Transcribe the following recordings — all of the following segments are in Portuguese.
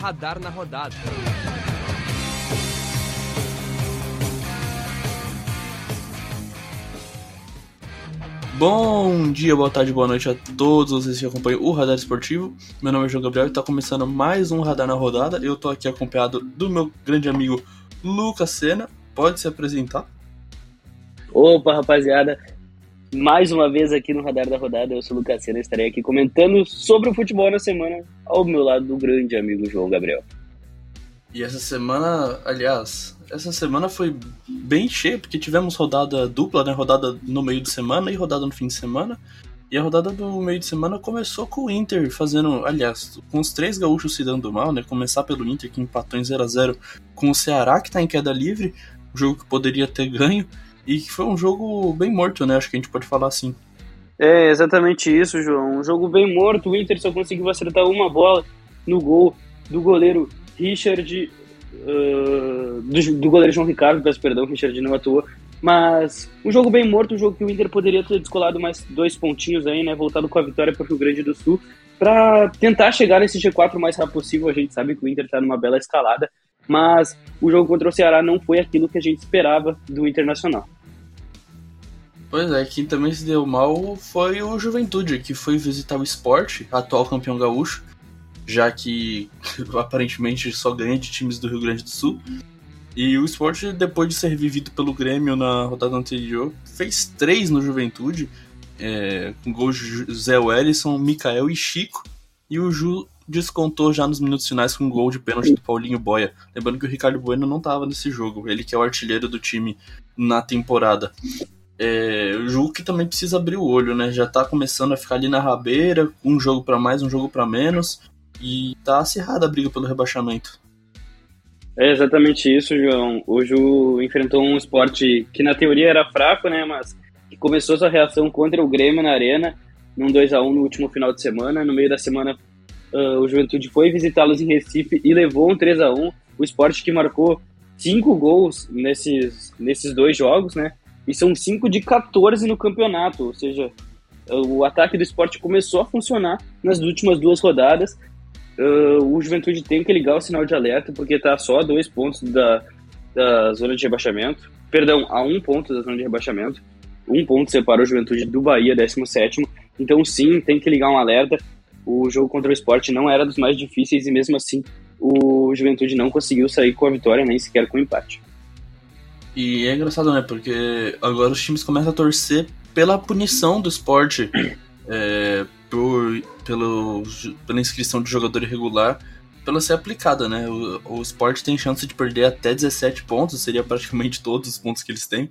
Radar na Rodada. Bom dia, boa tarde, boa noite a todos vocês que acompanham o Radar Esportivo. Meu nome é João Gabriel e está começando mais um Radar na Rodada. Eu estou aqui acompanhado do meu grande amigo Lucas Sena. Pode se apresentar? Opa, rapaziada. Mais uma vez aqui no Radar da Rodada, eu sou o Lucas Sena, estarei aqui comentando sobre o futebol na semana ao meu lado do grande amigo João Gabriel. E essa semana, aliás, essa semana foi bem cheia, porque tivemos rodada dupla, né? Rodada no meio de semana e rodada no fim de semana. E a rodada do meio de semana começou com o Inter fazendo, aliás, com os três gaúchos se dando mal, né? Começar pelo Inter que empatou em 0 a 0 com o Ceará, que tá em queda livre, um jogo que poderia ter ganho, e que foi um jogo bem morto, né? Acho que a gente pode falar assim. É exatamente isso, João. Um jogo bem morto. O Inter só conseguiu acertar uma bola no gol do goleiro Richard, uh, do, do, goleiro João Ricardo, peço perdão, Richard não atuou, mas um jogo bem morto, um jogo que o Inter poderia ter descolado mais dois pontinhos aí, né, voltado com a vitória para o Rio Grande do Sul, para tentar chegar nesse G4 o mais rápido possível, a gente sabe que o Inter está numa bela escalada, mas o jogo contra o Ceará não foi aquilo que a gente esperava do Internacional. Pois é, quem também se deu mal foi o Juventude, que foi visitar o Sport, atual campeão gaúcho, já que aparentemente só ganha de times do Rio Grande do Sul. E o Sport, depois de ser vivido pelo Grêmio na rodada anterior, fez três no Juventude, é, com gols de Zé Wellison, Mikael e Chico. E o Ju descontou já nos minutos finais com um gol de pênalti do Paulinho Boia. Lembrando que o Ricardo Bueno não estava nesse jogo, ele que é o artilheiro do time na temporada. É, o Ju que também precisa abrir o olho, né? Já tá começando a ficar ali na rabeira, um jogo para mais, um jogo para menos. E tá acirrada a briga pelo rebaixamento. É exatamente isso, João. O Ju enfrentou um esporte que na teoria era fraco, né? Mas que começou sua reação contra o Grêmio na Arena, num 2 a 1 no último final de semana. No meio da semana, uh, o Juventude foi visitá-los em Recife e levou um 3 a 1 O esporte que marcou cinco gols nesses, nesses dois jogos, né? E são cinco de 14 no campeonato, ou seja, o ataque do esporte começou a funcionar nas últimas duas rodadas uh, o Juventude tem que ligar o sinal de alerta, porque está só a dois pontos da, da zona de rebaixamento. Perdão, a um ponto da zona de rebaixamento. Um ponto separa o Juventude do Bahia, 17. Então, sim, tem que ligar um alerta. O jogo contra o esporte não era dos mais difíceis e, mesmo assim, o Juventude não conseguiu sair com a vitória, nem sequer com o empate. E é engraçado, né? Porque agora os times começam a torcer pela punição do esporte. É, por, pelo, pela inscrição de jogador irregular pela ser aplicada, né? O, o esporte tem chance de perder até 17 pontos, seria praticamente todos os pontos que eles têm.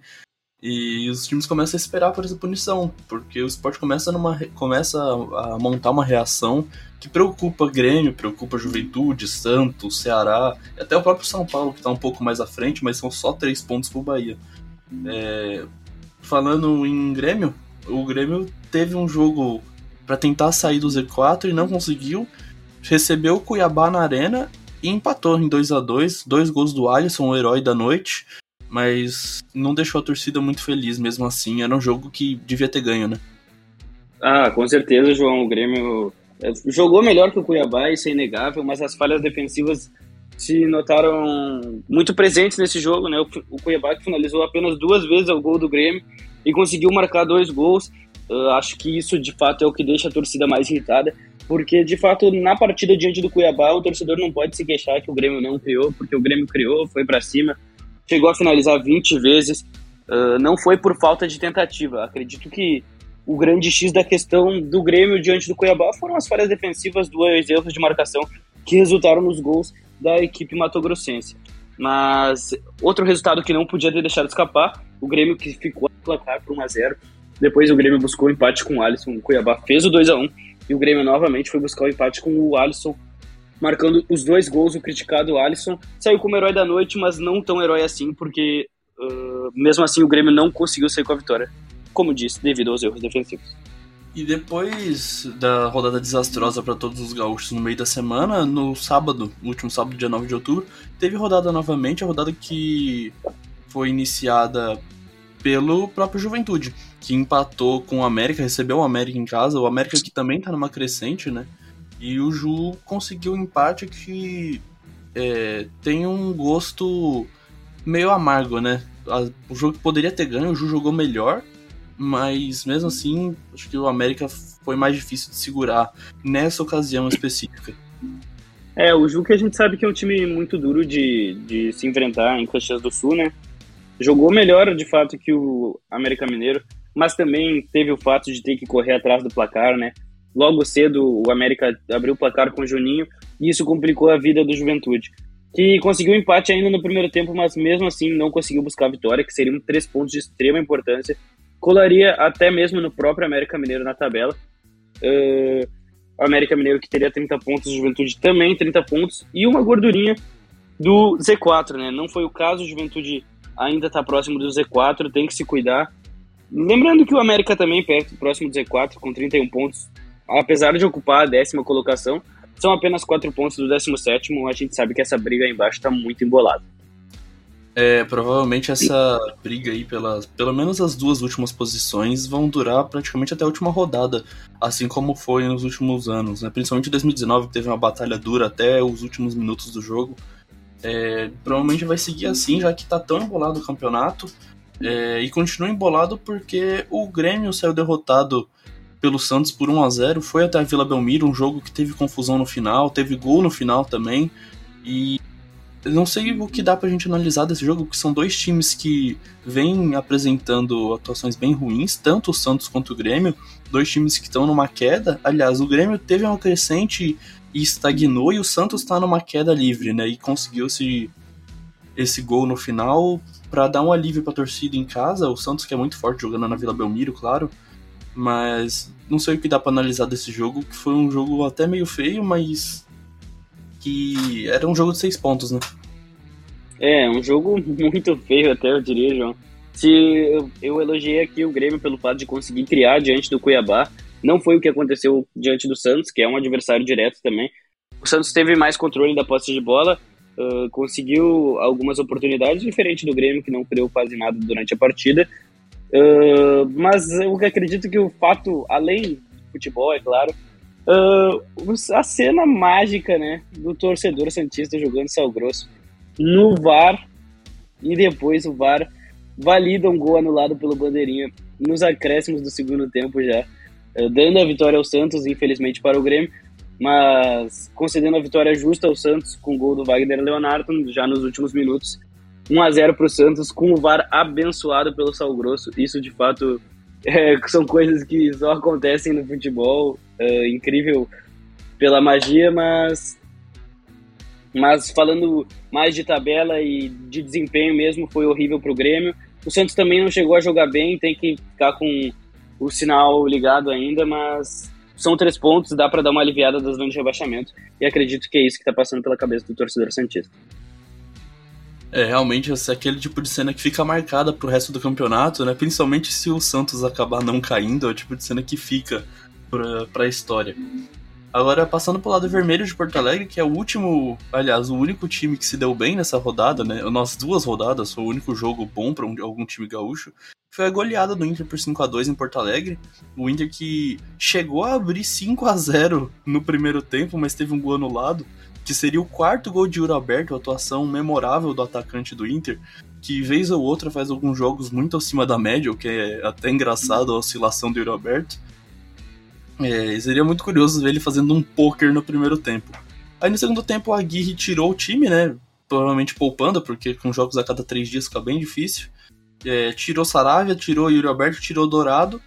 E os times começam a esperar por essa punição, porque o esporte começa, numa, começa a, montar uma reação que preocupa Grêmio, preocupa Juventude, Santos, Ceará, até o próprio São Paulo, que está um pouco mais à frente, mas são só três pontos pro Bahia. É, falando em Grêmio, o Grêmio teve um jogo para tentar sair do Z4 e não conseguiu. Recebeu o Cuiabá na arena e empatou em 2 a 2 Dois gols do Alisson, o herói da noite. Mas não deixou a torcida muito feliz mesmo assim. Era um jogo que devia ter ganho, né? Ah, com certeza, João. O Grêmio é, jogou melhor que o Cuiabá, isso é inegável, mas as falhas defensivas se notaram muito presentes nesse jogo, né? O Cuiabá que finalizou apenas duas vezes o gol do Grêmio e conseguiu marcar dois gols. Uh, acho que isso de fato é o que deixa a torcida mais irritada, porque de fato na partida diante do Cuiabá o torcedor não pode se queixar que o Grêmio não criou, porque o Grêmio criou, foi para cima, chegou a finalizar 20 vezes, uh, não foi por falta de tentativa. Acredito que o grande X da questão do Grêmio diante do Cuiabá foram as falhas defensivas, dois erros de marcação que resultaram nos gols da equipe matogrossense. Mas outro resultado que não podia ter deixado escapar, o Grêmio que ficou a placar por 1 a 0 depois o Grêmio buscou o empate com o Alisson. O Cuiabá fez o 2 a 1 e o Grêmio novamente foi buscar o empate com o Alisson, marcando os dois gols. O criticado Alisson saiu como herói da noite, mas não tão herói assim, porque uh, mesmo assim o Grêmio não conseguiu sair com a vitória, como disse, devido aos erros defensivos. E depois da rodada desastrosa para todos os gaúchos no meio da semana, no sábado, no último sábado, dia 9 de outubro, teve rodada novamente, a rodada que foi iniciada pelo próprio Juventude, que empatou com o América, recebeu o América em casa, o América que também tá numa crescente, né? E o Ju conseguiu um empate que é, tem um gosto meio amargo, né? O jogo poderia ter ganho, o Ju jogou melhor, mas mesmo assim, acho que o América foi mais difícil de segurar nessa ocasião específica. É, o Ju que a gente sabe que é um time muito duro de, de se enfrentar em Caxias do Sul, né? Jogou melhor, de fato, que o América Mineiro, mas também teve o fato de ter que correr atrás do placar, né? Logo cedo, o América abriu o placar com o Juninho e isso complicou a vida do Juventude, que conseguiu empate ainda no primeiro tempo, mas mesmo assim não conseguiu buscar a vitória, que seriam três pontos de extrema importância. Colaria até mesmo no próprio América Mineiro na tabela. Uh, o América Mineiro que teria 30 pontos, Juventude também 30 pontos e uma gordurinha do Z4, né? Não foi o caso, o Juventude ainda está próximo do Z4, tem que se cuidar. Lembrando que o América também perto, próximo do Z4, com 31 pontos, apesar de ocupar a décima colocação, são apenas 4 pontos do 17. A gente sabe que essa briga aí embaixo está muito embolada. É, provavelmente essa briga aí, pelas, pelo menos as duas últimas posições, vão durar praticamente até a última rodada, assim como foi nos últimos anos, né? Principalmente em 2019, que teve uma batalha dura até os últimos minutos do jogo. É, provavelmente vai seguir assim, já que tá tão embolado o campeonato. É, e continua embolado porque o Grêmio saiu derrotado pelo Santos por 1 a 0 foi até a Vila Belmiro, um jogo que teve confusão no final, teve gol no final também. E não sei o que dá pra gente analisar desse jogo, porque são dois times que vêm apresentando atuações bem ruins, tanto o Santos quanto o Grêmio, dois times que estão numa queda. Aliás, o Grêmio teve uma crescente e estagnou, e o Santos está numa queda livre, né? E conseguiu esse, esse gol no final para dar um alívio para a torcida em casa. O Santos, que é muito forte jogando na Vila Belmiro, claro. Mas não sei o que dá para analisar desse jogo, que foi um jogo até meio feio, mas que era um jogo de seis pontos, né? É, um jogo muito feio até, eu diria, João. Se eu, eu elogiei aqui o Grêmio pelo fato de conseguir criar diante do Cuiabá, não foi o que aconteceu diante do Santos, que é um adversário direto também. O Santos teve mais controle da posse de bola, uh, conseguiu algumas oportunidades, diferente do Grêmio, que não criou quase nada durante a partida. Uh, mas eu acredito que o fato, além do futebol, é claro, uh, a cena mágica né, do torcedor Santista jogando Sal Grosso no VAR e depois o VAR valida um gol anulado pelo Bandeirinha nos acréscimos do segundo tempo já. Eh, dando a vitória ao Santos, infelizmente para o Grêmio, mas concedendo a vitória justa ao Santos com o gol do Wagner Leonardo já nos últimos minutos. 1 a 0 para o Santos com o VAR abençoado pelo Sal Grosso. Isso de fato é, são coisas que só acontecem no futebol. É, incrível pela magia, mas mas falando mais de tabela e de desempenho mesmo, foi horrível para o Grêmio. O Santos também não chegou a jogar bem, tem que ficar com o sinal ligado ainda, mas são três pontos, dá para dar uma aliviada das zonas de rebaixamento. E acredito que é isso que está passando pela cabeça do torcedor Santista. É, realmente, é aquele tipo de cena que fica marcada pro resto do campeonato, né? Principalmente se o Santos acabar não caindo, é o tipo de cena que fica pra, pra história. Agora, passando pro lado vermelho de Porto Alegre, que é o último, aliás, o único time que se deu bem nessa rodada, né? Nas duas rodadas, foi o único jogo bom para um, algum time gaúcho foi a goleada do Inter por 5 a 2 em Porto Alegre. O Inter que chegou a abrir 5 a 0 no primeiro tempo, mas teve um gol anulado, que seria o quarto gol de Yuri Alberto, atuação memorável do atacante do Inter, que vez ou outra faz alguns jogos muito acima da média, o que é até engraçado a oscilação do Yuri Alberto. É, seria muito curioso ver ele fazendo um poker no primeiro tempo. Aí no segundo tempo a Aguirre tirou o time, né? Provavelmente poupando, porque com jogos a cada três dias fica bem difícil. É, tirou Saravia, tirou Yuri Alberto, tirou Dourado.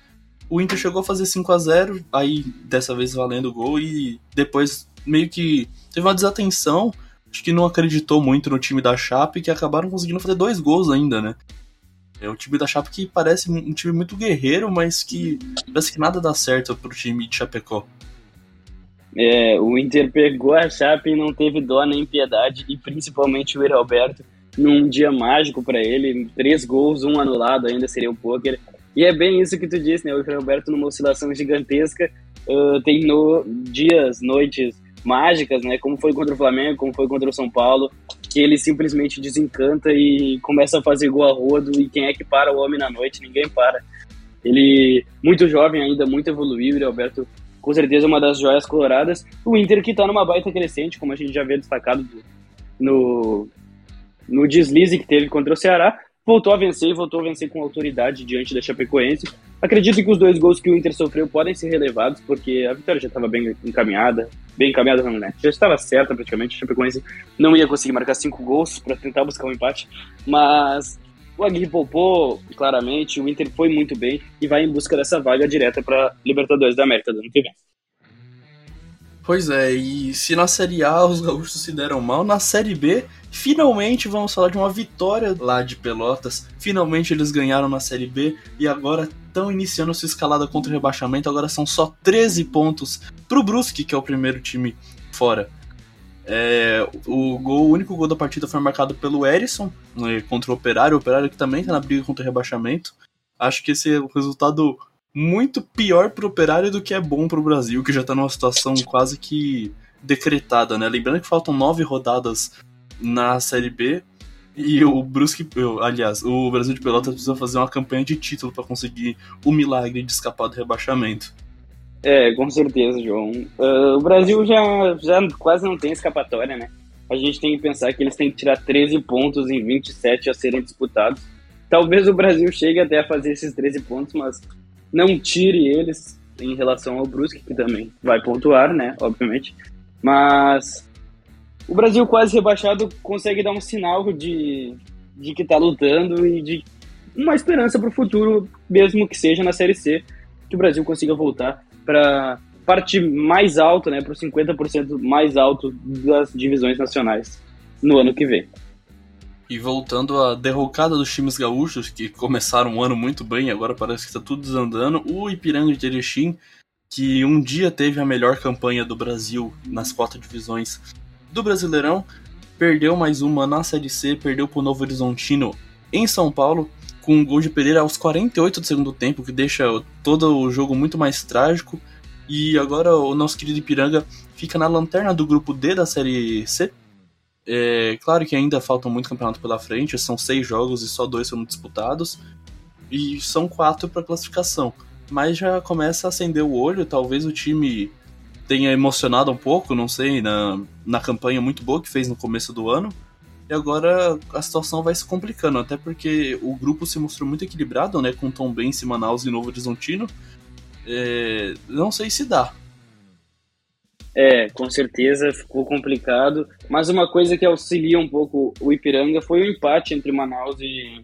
O Inter chegou a fazer 5 a 0 aí dessa vez valendo o gol, e depois meio que teve uma desatenção. Acho que não acreditou muito no time da Chape, que acabaram conseguindo fazer dois gols ainda, né? É o time da Chape que parece um time muito guerreiro, mas que parece que nada dá certo pro time de Chapecó. É, o Inter pegou a Chape e não teve dó nem piedade, e principalmente o Alberto num dia mágico para ele, três gols, um anulado ainda seria o poker. E é bem isso que tu disse, né? O Roberto numa oscilação gigantesca, uh, tem no, dias, noites mágicas, né? Como foi contra o Flamengo, como foi contra o São Paulo, que ele simplesmente desencanta e começa a fazer gol a rodo. E quem é que para o homem na noite? Ninguém para. Ele, muito jovem ainda, muito evoluído, o Roberto com certeza uma das joias coloradas. O Inter que está numa baita crescente, como a gente já havia destacado no, no deslize que teve contra o Ceará, voltou a vencer e voltou a vencer com autoridade diante da Chapecoense. Acredito que os dois gols que o Inter sofreu podem ser relevados, porque a vitória já estava bem encaminhada, bem encaminhada não, né? Já estava certa praticamente, a Chapecoense não ia conseguir marcar cinco gols para tentar buscar um empate, mas o Aguirre poupou claramente, o Inter foi muito bem e vai em busca dessa vaga direta para Libertadores da América do ano que vem. Pois é, e se na Série A os gaúchos se deram mal, na Série B, finalmente vamos falar de uma vitória lá de Pelotas. Finalmente eles ganharam na Série B e agora estão iniciando sua escalada contra o rebaixamento. Agora são só 13 pontos pro Brusque, que é o primeiro time fora. É, o, gol, o único gol da partida foi marcado pelo Erisson né, contra o Operário. O Operário que também está na briga contra o rebaixamento. Acho que esse é o resultado muito pior pro Operário do que é bom pro Brasil, que já tá numa situação quase que decretada, né? Lembrando que faltam nove rodadas na Série B e o Brusque, aliás, o Brasil de Pelotas precisa fazer uma campanha de título para conseguir o milagre de escapar do rebaixamento. É, com certeza, João. Uh, o Brasil já, já quase não tem escapatória, né? A gente tem que pensar que eles têm que tirar 13 pontos em 27 a serem disputados. Talvez o Brasil chegue até a fazer esses 13 pontos, mas não tire eles em relação ao Brusque, que também vai pontuar, né, obviamente. Mas o Brasil quase rebaixado consegue dar um sinal de, de que está lutando e de uma esperança para o futuro, mesmo que seja na Série C, que o Brasil consiga voltar para parte mais alta, né, para o 50% mais alto das divisões nacionais no ano que vem. E voltando à derrocada dos times gaúchos, que começaram o ano muito bem, agora parece que está tudo desandando, o Ipiranga de Erechim, que um dia teve a melhor campanha do Brasil nas quatro divisões do Brasileirão, perdeu mais uma na Série C, perdeu para o Novo Horizontino em São Paulo, com um gol de Pereira aos 48 do segundo tempo, que deixa todo o jogo muito mais trágico. E agora o nosso querido Ipiranga fica na lanterna do grupo D da Série C, é, claro que ainda faltam muito campeonato pela frente, são seis jogos e só dois foram disputados, e são quatro para classificação. Mas já começa a acender o olho, talvez o time tenha emocionado um pouco, não sei, na, na campanha muito boa que fez no começo do ano. E agora a situação vai se complicando, até porque o grupo se mostrou muito equilibrado, né? Com Tom Benz, Manaus e Novo Horizontino. É, não sei se dá. É, com certeza ficou complicado. Mas uma coisa que auxilia um pouco o Ipiranga foi o empate entre Manaus e,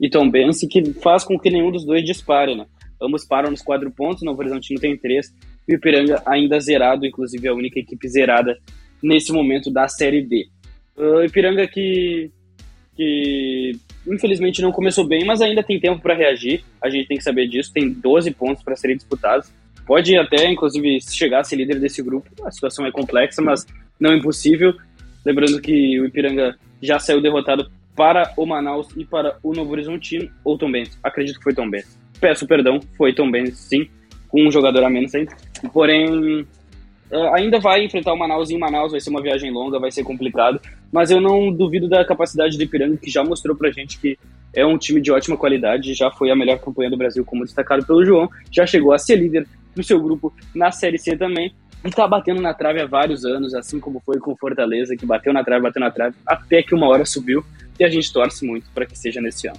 e Tombense, que faz com que nenhum dos dois dispare, né? Ambos param nos quatro pontos, Novo Horizontino tem três, e o Ipiranga ainda zerado, inclusive a única equipe zerada nesse momento da Série D. O Ipiranga que, que infelizmente não começou bem, mas ainda tem tempo para reagir, a gente tem que saber disso, tem 12 pontos para serem disputados Pode até, inclusive, chegar a ser líder desse grupo. A situação é complexa, mas não impossível. Lembrando que o Ipiranga já saiu derrotado para o Manaus e para o Novo Horizontino, ou Tom Benz. Acredito que foi Tom Benz. Peço perdão, foi Tom Benz, sim, com um jogador a menos ainda. Porém, eh, ainda vai enfrentar o Manaus em Manaus, vai ser uma viagem longa, vai ser complicado, mas eu não duvido da capacidade do Ipiranga, que já mostrou pra gente que é um time de ótima qualidade, já foi a melhor campanha do Brasil, como destacado pelo João, já chegou a ser líder do seu grupo na Série C também. E tá batendo na trave há vários anos, assim como foi com Fortaleza, que bateu na trave, bateu na trave, até que uma hora subiu. E a gente torce muito para que seja nesse ano.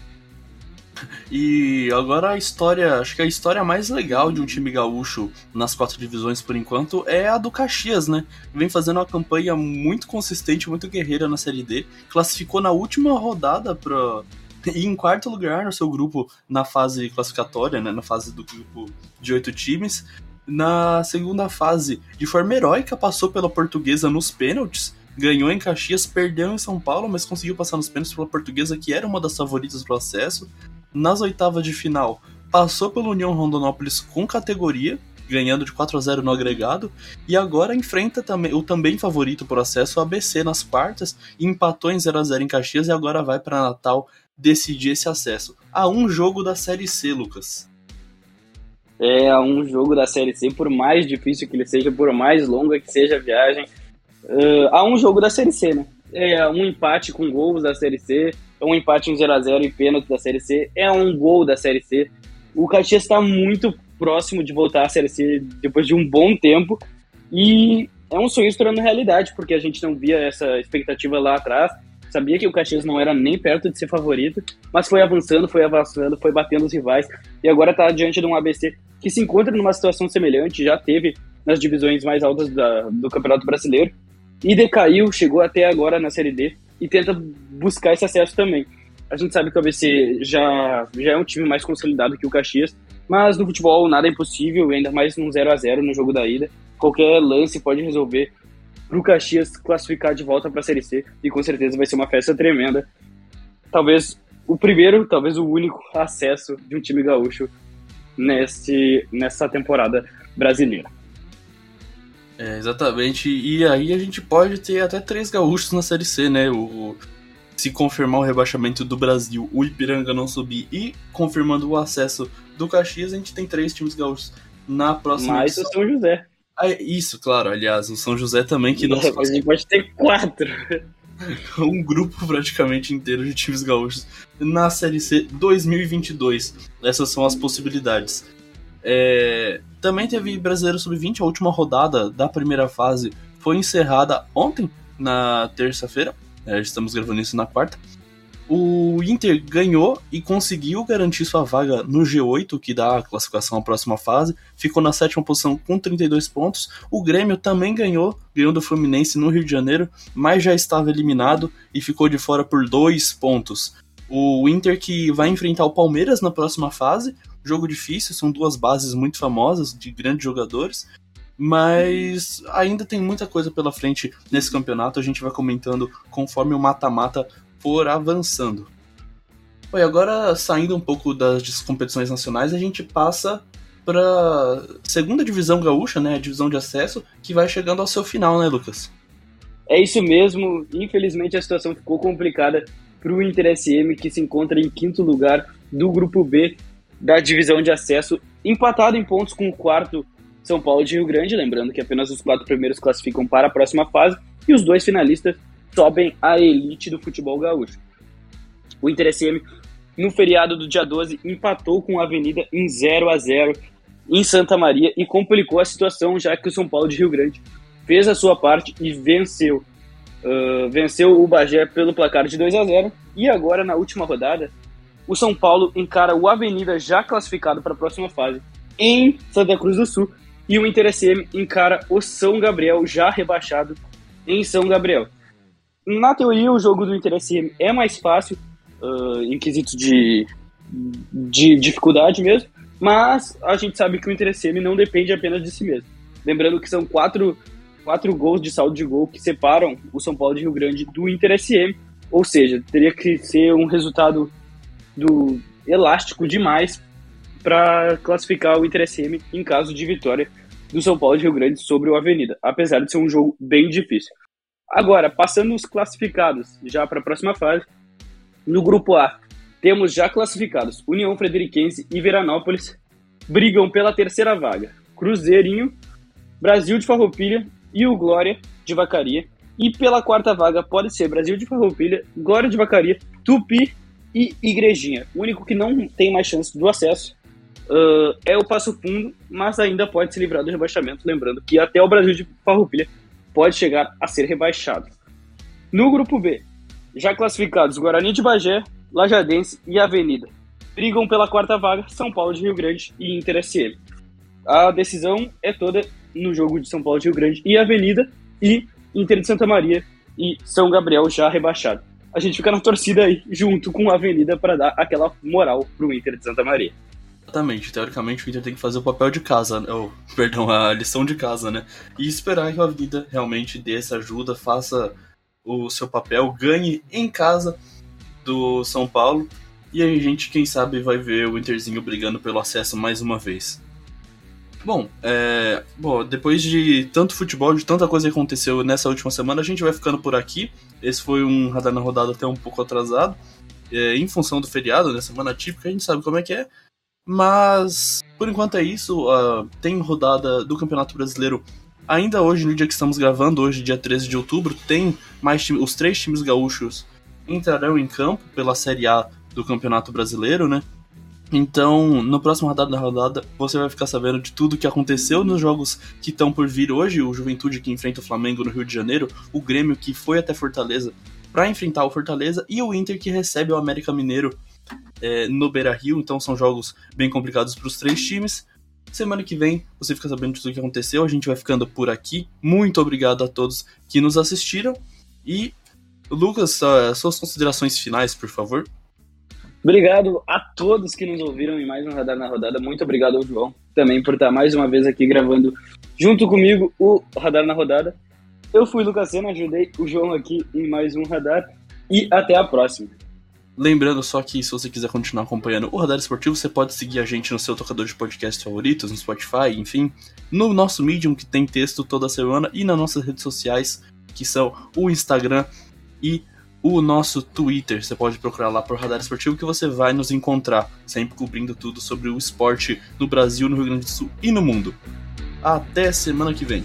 E agora a história, acho que a história mais legal de um time gaúcho nas quatro divisões por enquanto é a do Caxias, né? Vem fazendo uma campanha muito consistente, muito guerreira na Série D. Classificou na última rodada para e em quarto lugar no seu grupo na fase classificatória, né, na fase do grupo de oito times. Na segunda fase, de forma heróica, passou pela portuguesa nos pênaltis, ganhou em Caxias, perdeu em São Paulo, mas conseguiu passar nos pênaltis pela portuguesa, que era uma das favoritas do acesso. Nas oitavas de final, passou pela União Rondonópolis com categoria, ganhando de 4 a 0 no agregado, e agora enfrenta também o também favorito por acesso, o ABC, nas quartas, empatou em 0 a 0 em Caxias e agora vai para Natal decidir esse acesso. A um jogo da Série C, Lucas. É, a um jogo da Série C, por mais difícil que ele seja, por mais longa que seja a viagem, uh, a um jogo da Série C, né? É um empate com gols da Série C, é um empate em 0x0 e pênalti da Série C, é um gol da Série C. O Caxias está muito próximo de voltar à Série C depois de um bom tempo. E é um sonho se tornando realidade, porque a gente não via essa expectativa lá atrás. Sabia que o Caxias não era nem perto de ser favorito, mas foi avançando, foi avançando, foi batendo os rivais e agora está diante de um ABC que se encontra numa situação semelhante, já teve nas divisões mais altas da, do Campeonato Brasileiro e decaiu, chegou até agora na Série D e tenta buscar esse acesso também. A gente sabe que o ABC já, já é um time mais consolidado que o Caxias, mas no futebol nada é impossível, ainda mais num 0 a 0 no jogo da ida. Qualquer lance pode resolver para o Caxias classificar de volta para a Série C e com certeza vai ser uma festa tremenda. Talvez o primeiro, talvez o único acesso de um time gaúcho nesse, nessa temporada brasileira. É, exatamente, e aí a gente pode ter até três gaúchos na Série C, né? O, se confirmar o rebaixamento do Brasil, o Ipiranga não subir e confirmando o acesso do Caxias, a gente tem três times gaúchos na próxima Mais o São José. Ah, isso, claro. Aliás, o São José também que não. A gente pode ter quatro. um grupo praticamente inteiro de times gaúchos na Série C 2022. Essas são as possibilidades. É... Também teve Brasileiro Sub-20, a última rodada da primeira fase foi encerrada ontem, na terça-feira. É, estamos gravando isso na quarta o Inter ganhou e conseguiu garantir sua vaga no G8, que dá a classificação à próxima fase, ficou na sétima posição com 32 pontos. O Grêmio também ganhou, ganhou do Fluminense no Rio de Janeiro, mas já estava eliminado e ficou de fora por dois pontos. O Inter que vai enfrentar o Palmeiras na próxima fase, jogo difícil, são duas bases muito famosas de grandes jogadores, mas ainda tem muita coisa pela frente nesse campeonato. A gente vai comentando conforme o mata-mata for avançando. E agora saindo um pouco das competições nacionais, a gente passa para segunda divisão gaúcha, né, a divisão de acesso, que vai chegando ao seu final, né, Lucas? É isso mesmo. Infelizmente a situação ficou complicada para o Inter SM, que se encontra em quinto lugar do grupo B da divisão de acesso, empatado em pontos com o quarto São Paulo de Rio Grande, lembrando que apenas os quatro primeiros classificam para a próxima fase e os dois finalistas sobem à elite do futebol gaúcho. O Inter SM, no feriado do dia 12, empatou com a Avenida em 0 a 0 em Santa Maria e complicou a situação, já que o São Paulo de Rio Grande fez a sua parte e venceu. Uh, venceu o Bagé pelo placar de 2 a 0 e agora, na última rodada, o São Paulo encara o Avenida já classificado para a próxima fase em Santa Cruz do Sul e o Inter SM encara o São Gabriel já rebaixado em São Gabriel. Na teoria, o jogo do Inter SM é mais fácil, uh, em quesito de, de dificuldade mesmo, mas a gente sabe que o Inter SM não depende apenas de si mesmo. Lembrando que são quatro, quatro gols de saldo de gol que separam o São Paulo de Rio Grande do Inter SM, ou seja, teria que ser um resultado do elástico demais para classificar o Inter SM em caso de vitória do São Paulo de Rio Grande sobre o Avenida, apesar de ser um jogo bem difícil. Agora, passando os classificados já para a próxima fase, no grupo A, temos já classificados União Frederiquense e Veranópolis, brigam pela terceira vaga. Cruzeirinho, Brasil de Farroupilha e o Glória de Vacaria. E pela quarta vaga pode ser Brasil de Farroupilha, Glória de Vacaria, Tupi e Igrejinha. O único que não tem mais chance do acesso uh, é o Passo Fundo, mas ainda pode se livrar do rebaixamento. Lembrando que até o Brasil de Farroupilha pode chegar a ser rebaixado. No grupo B, já classificados Guarani de Bagé, Lajadense e Avenida. Brigam pela quarta vaga São Paulo de Rio Grande e Inter SM. A decisão é toda no jogo de São Paulo de Rio Grande e Avenida e Inter de Santa Maria e São Gabriel já rebaixado. A gente fica na torcida aí junto com a Avenida para dar aquela moral pro Inter de Santa Maria. Exatamente, teoricamente o Inter tem que fazer o papel de casa, ou, perdão, a lição de casa, né? E esperar que a vida realmente dê essa ajuda, faça o seu papel, ganhe em casa do São Paulo. E a gente, quem sabe, vai ver o Interzinho brigando pelo acesso mais uma vez. Bom, é, bom, depois de tanto futebol, de tanta coisa que aconteceu nessa última semana, a gente vai ficando por aqui. Esse foi um radar na rodada até um pouco atrasado, é, em função do feriado, né? Semana típica, a gente sabe como é que é. Mas, por enquanto é isso. Uh, tem rodada do Campeonato Brasileiro ainda hoje, no dia que estamos gravando, hoje, dia 13 de outubro. Tem mais time, os três times gaúchos entrarão em campo pela Série A do Campeonato Brasileiro, né? Então, no próximo rodada da rodada, você vai ficar sabendo de tudo que aconteceu nos jogos que estão por vir hoje, o Juventude que enfrenta o Flamengo no Rio de Janeiro, o Grêmio que foi até Fortaleza para enfrentar o Fortaleza e o Inter que recebe o América Mineiro é, no Beira-Rio, então são jogos bem complicados para os três times. Semana que vem você fica sabendo de tudo que aconteceu, a gente vai ficando por aqui. Muito obrigado a todos que nos assistiram e Lucas, suas considerações finais, por favor. Obrigado a todos que nos ouviram em mais um Radar na Rodada. Muito obrigado ao João também por estar mais uma vez aqui gravando junto comigo o Radar na Rodada. Eu fui Lucas Sena, ajudei o João aqui em mais um Radar e até a próxima. Lembrando só que se você quiser continuar acompanhando o Radar Esportivo, você pode seguir a gente no seu tocador de podcast favoritos, no Spotify, enfim, no nosso Medium que tem texto toda semana e nas nossas redes sociais, que são o Instagram e o nosso Twitter. Você pode procurar lá por Radar Esportivo que você vai nos encontrar, sempre cobrindo tudo sobre o esporte no Brasil, no Rio Grande do Sul e no mundo. Até semana que vem.